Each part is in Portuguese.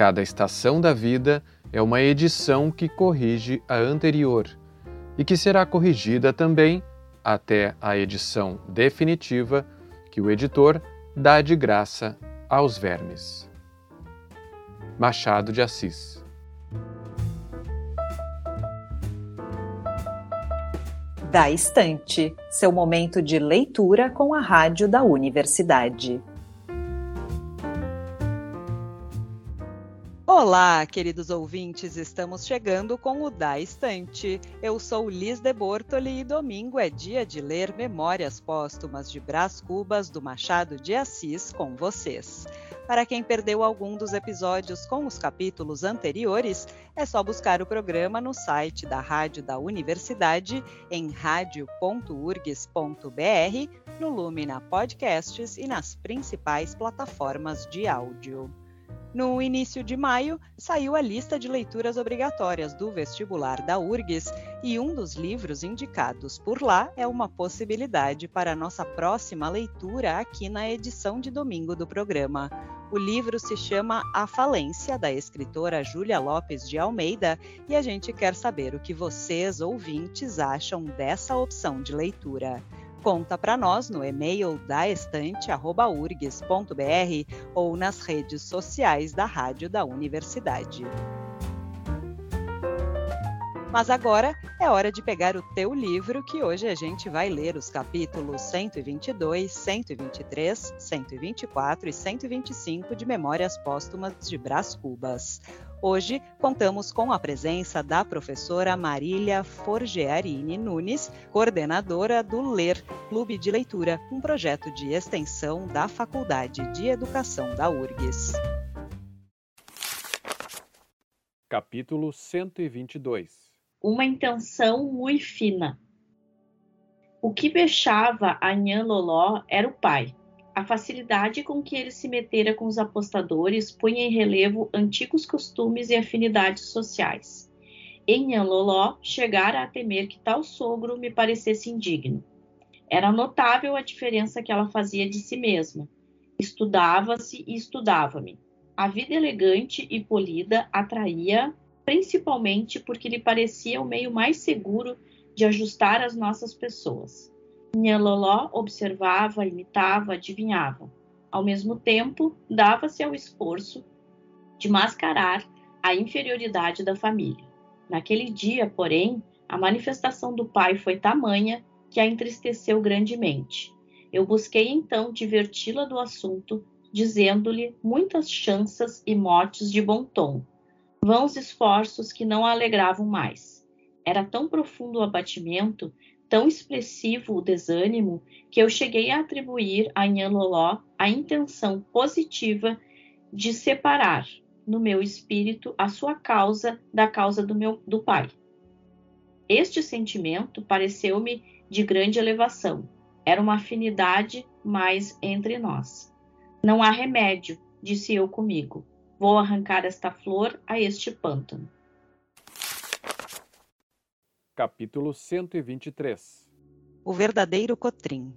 Cada estação da vida é uma edição que corrige a anterior e que será corrigida também até a edição definitiva que o editor dá de graça aos vermes. Machado de Assis Da Estante, seu momento de leitura com a rádio da universidade. Olá, queridos ouvintes, estamos chegando com o Da Estante. Eu sou Liz de Bortoli e domingo é dia de ler Memórias Póstumas de Brás Cubas do Machado de Assis com vocês. Para quem perdeu algum dos episódios com os capítulos anteriores, é só buscar o programa no site da Rádio da Universidade em radio.urgs.br, no Lumina Podcasts e nas principais plataformas de áudio. No início de maio, saiu a lista de leituras obrigatórias do vestibular da URGS e um dos livros indicados por lá é uma possibilidade para a nossa próxima leitura aqui na edição de domingo do programa. O livro se chama A Falência, da escritora Júlia Lopes de Almeida, e a gente quer saber o que vocês, ouvintes, acham dessa opção de leitura. Conta para nós no e-mail daestante@urgs.br ou nas redes sociais da Rádio da Universidade. Mas agora é hora de pegar o teu livro, que hoje a gente vai ler os capítulos 122, 123, 124 e 125 de Memórias Póstumas de Brás Cubas. Hoje contamos com a presença da professora Marília Forgearini Nunes, coordenadora do LER, Clube de Leitura, um projeto de extensão da Faculdade de Educação da URGS. Capítulo 122 Uma intenção muito fina. O que vexava a Nhan Loló era o pai, a facilidade com que ele se metera com os apostadores punha em relevo antigos costumes e afinidades sociais. Em Loló chegara a temer que tal sogro me parecesse indigno. Era notável a diferença que ela fazia de si mesma. Estudava-se e estudava-me. A vida elegante e polida atraía, principalmente porque lhe parecia o meio mais seguro de ajustar as nossas pessoas. Nhanloló observava, imitava, adivinhava. Ao mesmo tempo, dava-se ao esforço de mascarar a inferioridade da família. Naquele dia, porém, a manifestação do pai foi tamanha que a entristeceu grandemente. Eu busquei então diverti-la do assunto, dizendo-lhe muitas chanças e motes de bom tom, vãos esforços que não a alegravam mais. Era tão profundo o abatimento tão expressivo o desânimo que eu cheguei a atribuir a Nhanloló a intenção positiva de separar no meu espírito a sua causa da causa do meu do pai. Este sentimento pareceu-me de grande elevação. Era uma afinidade mais entre nós. Não há remédio, disse eu comigo. Vou arrancar esta flor a este pântano. Capítulo 123 O verdadeiro Cotrim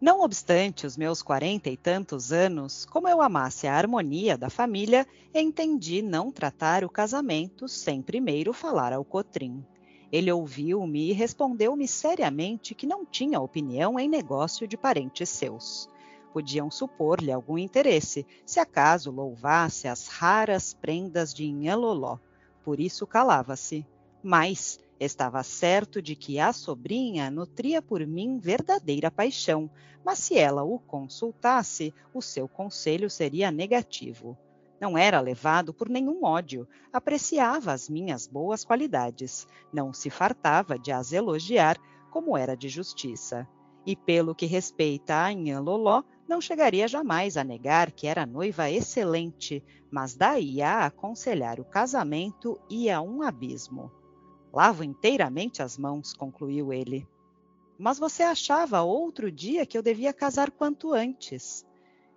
Não obstante os meus quarenta e tantos anos, como eu amasse a harmonia da família, entendi não tratar o casamento sem primeiro falar ao Cotrim. Ele ouviu-me e respondeu-me seriamente que não tinha opinião em negócio de parentes seus. Podiam supor-lhe algum interesse, se acaso louvasse as raras prendas de Inhaloló. Por isso calava-se mas estava certo de que a sobrinha nutria por mim verdadeira paixão, mas se ela o consultasse, o seu conselho seria negativo. Não era levado por nenhum ódio, apreciava as minhas boas qualidades, não se fartava de as elogiar, como era de justiça. E pelo que respeita a Nhan Loló, não chegaria jamais a negar que era noiva excelente, mas daí a aconselhar o casamento ia um abismo. Lavo inteiramente as mãos, concluiu ele. Mas você achava outro dia que eu devia casar quanto antes.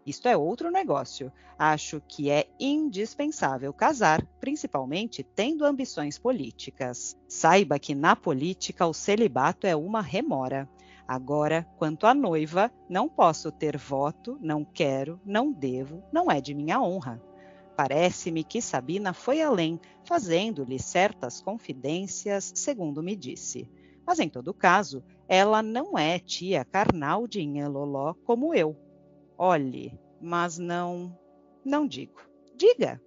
Isto é outro negócio. Acho que é indispensável casar, principalmente tendo ambições políticas. Saiba que na política o celibato é uma remora. Agora, quanto à noiva, não posso ter voto, não quero, não devo, não é de minha honra. Parece-me que Sabina foi além, fazendo-lhe certas confidências, segundo me disse. Mas em todo caso, ela não é tia carnal de Inheloló como eu. Olhe, mas não. Não digo. Diga.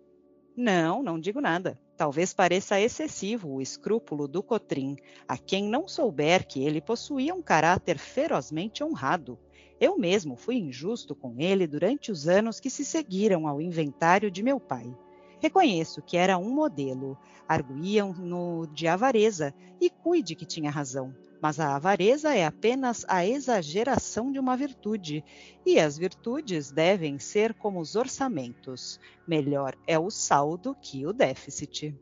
Não, não digo nada. Talvez pareça excessivo o escrúpulo do Cotrim, a quem não souber que ele possuía um caráter ferozmente honrado. Eu mesmo fui injusto com ele durante os anos que se seguiram ao inventário de meu pai. Reconheço que era um modelo, arguíam-no de avareza, e cuide que tinha razão. Mas a avareza é apenas a exageração de uma virtude, e as virtudes devem ser como os orçamentos: melhor é o saldo que o déficit.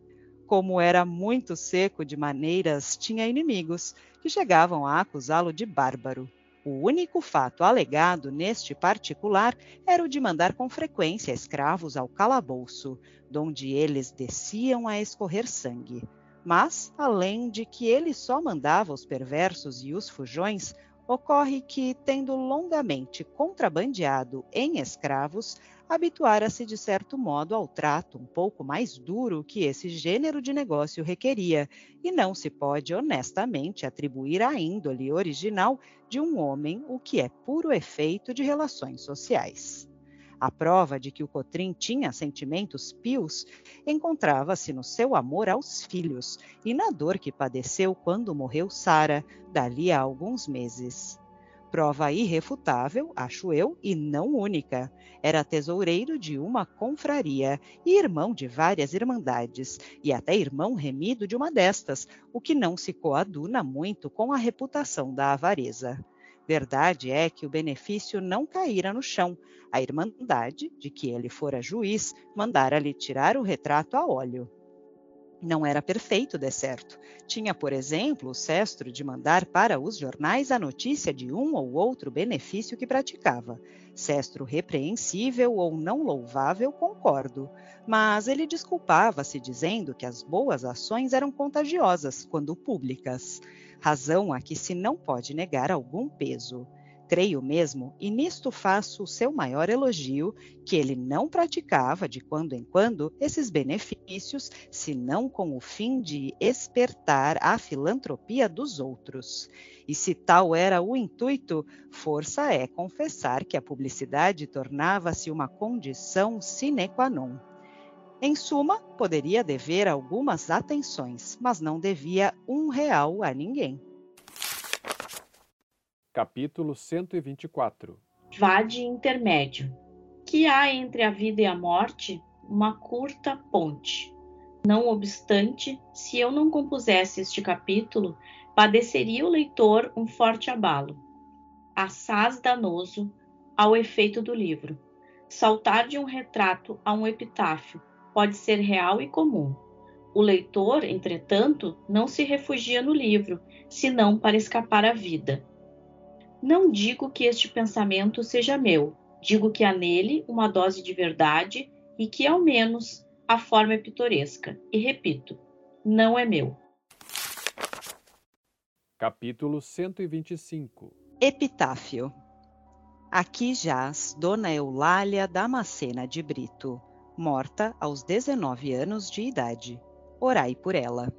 Como era muito seco de maneiras, tinha inimigos que chegavam a acusá-lo de bárbaro. O único fato alegado neste particular era o de mandar com frequência escravos ao calabouço, donde eles desciam a escorrer sangue. Mas, além de que ele só mandava os perversos e os fujões, ocorre que, tendo longamente contrabandeado em escravos, habituara-se de certo modo ao trato um pouco mais duro que esse gênero de negócio requeria, e não se pode honestamente atribuir à índole original de um homem o que é puro efeito de relações sociais. A prova de que o Cotrim tinha sentimentos pios encontrava-se no seu amor aos filhos e na dor que padeceu quando morreu Sara, dali a alguns meses. Prova irrefutável, acho eu, e não única. Era tesoureiro de uma confraria e irmão de várias irmandades, e até irmão remido de uma destas, o que não se coaduna muito com a reputação da avareza. Verdade é que o benefício não caíra no chão. A irmandade, de que ele fora juiz, mandara-lhe tirar o retrato a óleo não era perfeito, de certo. Tinha, por exemplo, o cestro de mandar para os jornais a notícia de um ou outro benefício que praticava. Cestro repreensível ou não louvável, concordo. Mas ele desculpava-se dizendo que as boas ações eram contagiosas quando públicas, razão a que se não pode negar algum peso. Creio mesmo, e nisto faço o seu maior elogio, que ele não praticava de quando em quando esses benefícios, senão com o fim de espertar a filantropia dos outros. E se tal era o intuito, força é confessar que a publicidade tornava-se uma condição sine qua non. Em suma, poderia dever algumas atenções, mas não devia um real a ninguém. Capítulo 124 Vade intermédio. Que há entre a vida e a morte uma curta ponte. Não obstante, se eu não compusesse este capítulo, padeceria o leitor um forte abalo. Assaz danoso ao efeito do livro. Saltar de um retrato a um epitáfio pode ser real e comum. O leitor, entretanto, não se refugia no livro, senão para escapar à vida não digo que este pensamento seja meu, digo que há nele uma dose de verdade e que, ao menos, a forma é pitoresca. E repito, não é meu. Capítulo 125 Epitáfio Aqui jaz Dona Eulália Damascena de Brito, morta aos 19 anos de idade. Orai por ela.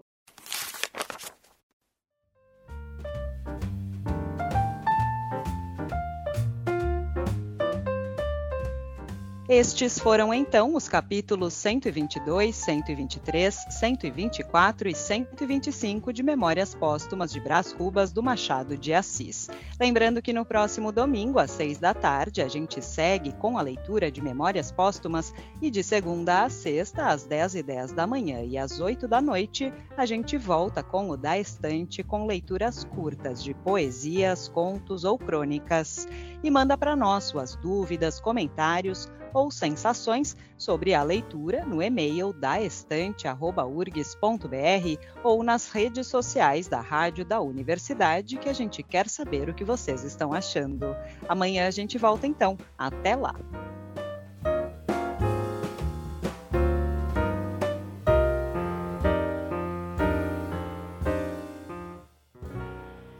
Estes foram então os capítulos 122, 123, 124 e 125 de Memórias Póstumas de Brás Cubas do Machado de Assis. Lembrando que no próximo domingo, às seis da tarde, a gente segue com a leitura de Memórias Póstumas e de segunda a sexta, às 10 e 10 da manhã e às 8 da noite, a gente volta com o Da Estante com leituras curtas de poesias, contos ou crônicas. E manda para nós suas dúvidas, comentários ou sensações sobre a leitura no e-mail da estante@urgs.br ou nas redes sociais da Rádio da Universidade, que a gente quer saber o que vocês estão achando. Amanhã a gente volta então. Até lá.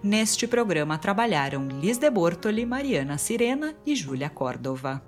Neste programa trabalharam Liz de Bortoli, Mariana Sirena e Júlia Córdova.